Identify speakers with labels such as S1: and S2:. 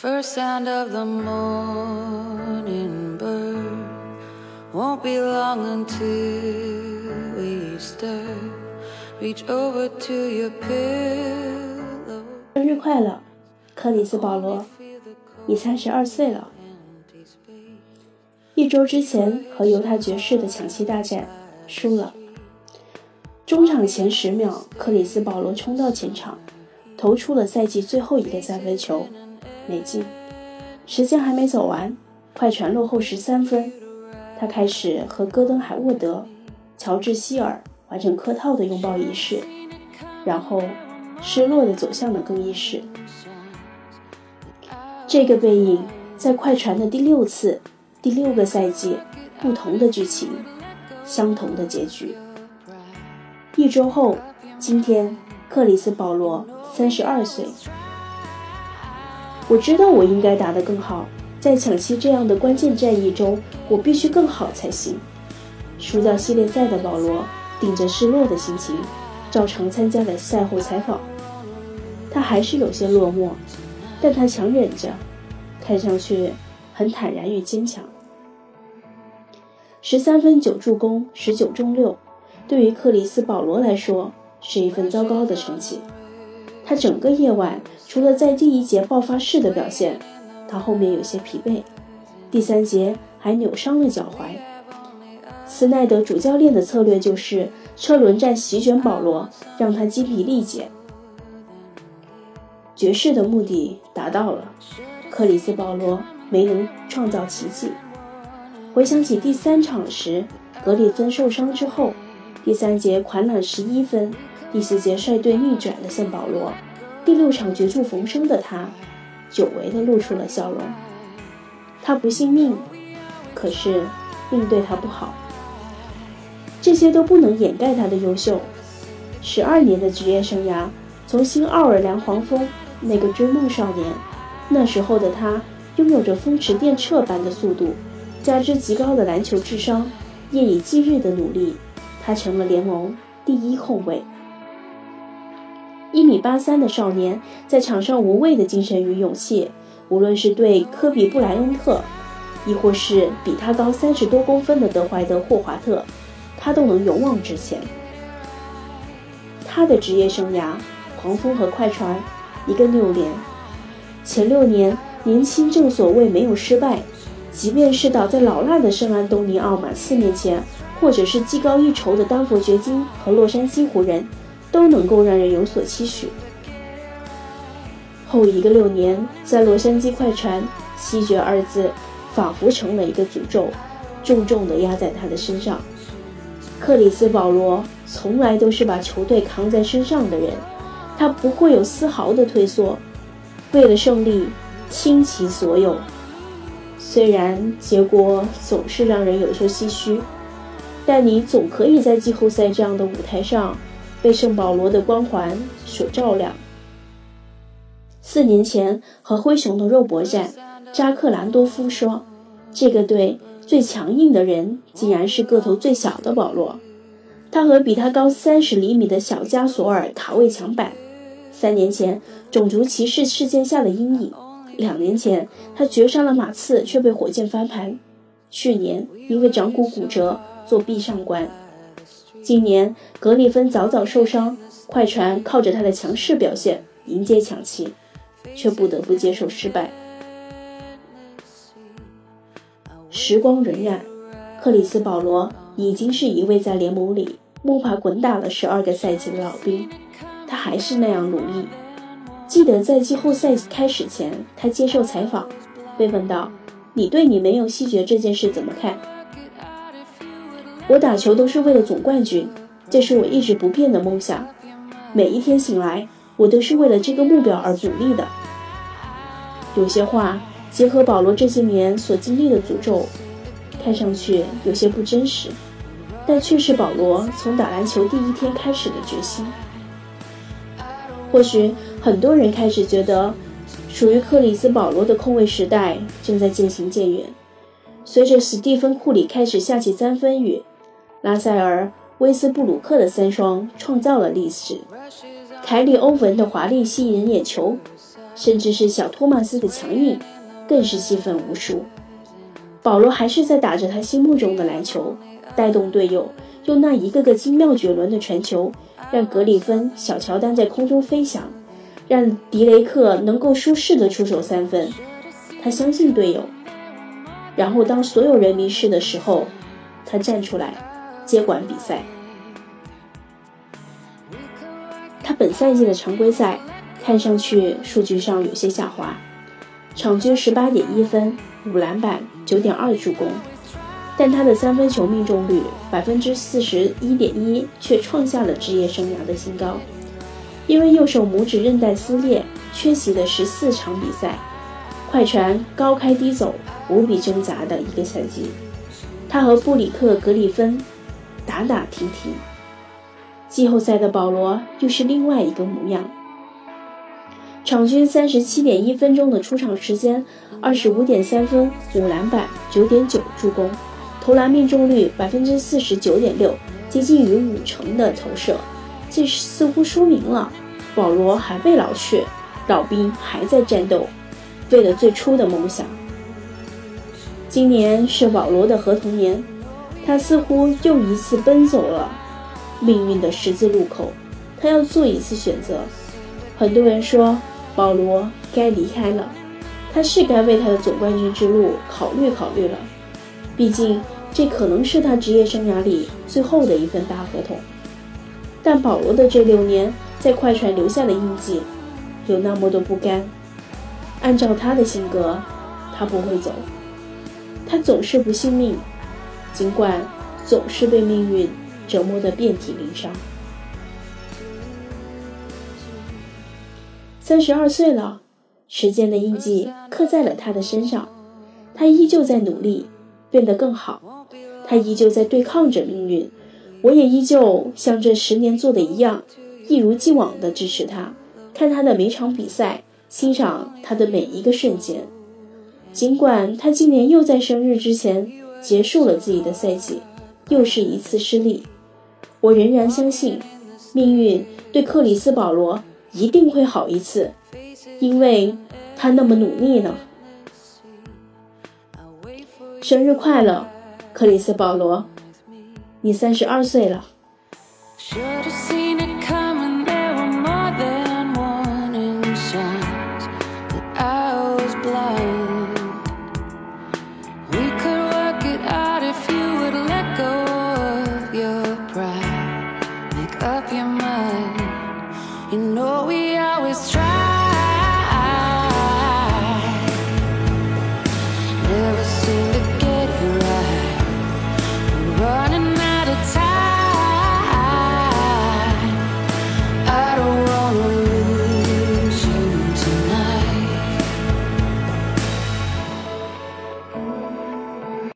S1: First sound of the morning bird won't be long until we stir. Reach over to your pillow.
S2: 生日快乐，克里斯保罗！你三十二岁了。一周之前和犹他爵士的抢七大战输了。中场前十秒，克里斯保罗冲到前场，投出了赛季最后一个三分球。没进，时间还没走完，快船落后十三分，他开始和戈登·海沃德、乔治·希尔完成客套的拥抱仪式，然后失落的走向了更衣室。这个背影在快船的第六次、第六个赛季，不同的剧情，相同的结局。一周后，今天，克里斯·保罗三十二岁。我知道我应该打得更好，在抢七这样的关键战役中，我必须更好才行。输掉系列赛的保罗顶着失落的心情，照常参加了赛后采访。他还是有些落寞，但他强忍着，看上去很坦然与坚强。十三分九助攻十九中六，对于克里斯保罗来说是一份糟糕的成绩。他整个夜晚除了在第一节爆发式的表现，他后面有些疲惫，第三节还扭伤了脚踝。斯奈德主教练的策略就是车轮战席卷保罗，让他精疲力竭。爵士的目的达到了，克里斯保罗没能创造奇迹。回想起第三场时，格里芬受伤之后，第三节狂揽十一分。第四节率队逆转了圣保罗，第六场绝处逢生的他，久违的露出了笑容。他不信命，可是命对他不好。这些都不能掩盖他的优秀。十二年的职业生涯，从新奥尔良黄蜂那个追梦少年，那时候的他拥有着风驰电掣般的速度，加之极高的篮球智商，夜以继日的努力，他成了联盟第一控卫。一米八三的少年在场上无畏的精神与勇气，无论是对科比·布莱恩特，亦或是比他高三十多公分的德怀德·霍华特，他都能勇往直前。他的职业生涯，黄蜂和快船一个六连，前六年年轻正所谓没有失败，即便是倒在老辣的圣安东尼奥马刺面前，或者是技高一筹的丹佛掘金和洛杉矶湖人。都能够让人有所期许。后一个六年，在洛杉矶快船，西决二字仿佛成了一个诅咒，重重地压在他的身上。克里斯保罗从来都是把球队扛在身上的人，他不会有丝毫的退缩，为了胜利倾其所有。虽然结果总是让人有些唏嘘，但你总可以在季后赛这样的舞台上。被圣保罗的光环所照亮。四年前和灰熊的肉搏战，扎克兰多夫说：“这个队最强硬的人，竟然是个头最小的保罗。他和比他高三十厘米的小加索尔卡位墙板。三年前种族歧视事件下的阴影，两年前他绝杀了马刺却被火箭翻盘，去年因为掌骨骨折做壁上观。”今年格里芬早早受伤，快船靠着他的强势表现迎接抢七，却不得不接受失败。时光荏苒，克里斯保罗已经是一位在联盟里摸爬滚打了十二个赛季的老兵，他还是那样努力。记得在季后赛开始前，他接受采访，被问到：“你对你没有细节这件事怎么看？”我打球都是为了总冠军，这是我一直不变的梦想。每一天醒来，我都是为了这个目标而努力的。有些话结合保罗这些年所经历的诅咒，看上去有些不真实，但却是保罗从打篮球第一天开始的决心。或许很多人开始觉得，属于克里斯保罗的控卫时代正在渐行渐远，随着史蒂芬库里开始下起三分雨。拉塞尔、威斯布鲁克的三双创造了历史，凯里·欧文的华丽吸引人眼球，甚至是小托马斯的强硬，更是戏份无数。保罗还是在打着他心目中的篮球，带动队友，用那一个个精妙绝伦的传球，让格里芬、小乔丹在空中飞翔，让迪雷克能够舒适的出手三分。他相信队友，然后当所有人迷失的时候，他站出来接管比赛。他本赛季的常规赛看上去数据上有些下滑，场均十八点一分、五篮板、九点二助攻，但他的三分球命中率百分之四十一点一却创下了职业生涯的新高。因为右手拇指韧带撕裂，缺席的十四场比赛，快船高开低走，无比挣扎的一个赛季。他和布里克·格里芬打打停停。季后赛的保罗又是另外一个模样，场均三十七点一分钟的出场时间，二十五点三分、五篮板、九点九助攻，投篮命中率百分之四十九点六，接近于五成的投射，这似乎说明了保罗还未老去，老兵还在战斗，为了最初的梦想。今年是保罗的合同年，他似乎又一次奔走了。命运的十字路口，他要做一次选择。很多人说保罗该离开了，他是该为他的总冠军之路考虑考虑了。毕竟这可能是他职业生涯里最后的一份大合同。但保罗的这六年在快船留下的印记，有那么多不甘。按照他的性格，他不会走。他总是不信命，尽管总是被命运。折磨得遍体鳞伤。三十二岁了，时间的印记刻在了他的身上，他依旧在努力变得更好，他依旧在对抗着命运。我也依旧像这十年做的一样，一如既往的支持他，看他的每场比赛，欣赏他的每一个瞬间。尽管他今年又在生日之前结束了自己的赛季，又是一次失利。我仍然相信，命运对克里斯保罗一定会好一次，因为他那么努力呢。生日快乐，克里斯保罗，你三十二岁了。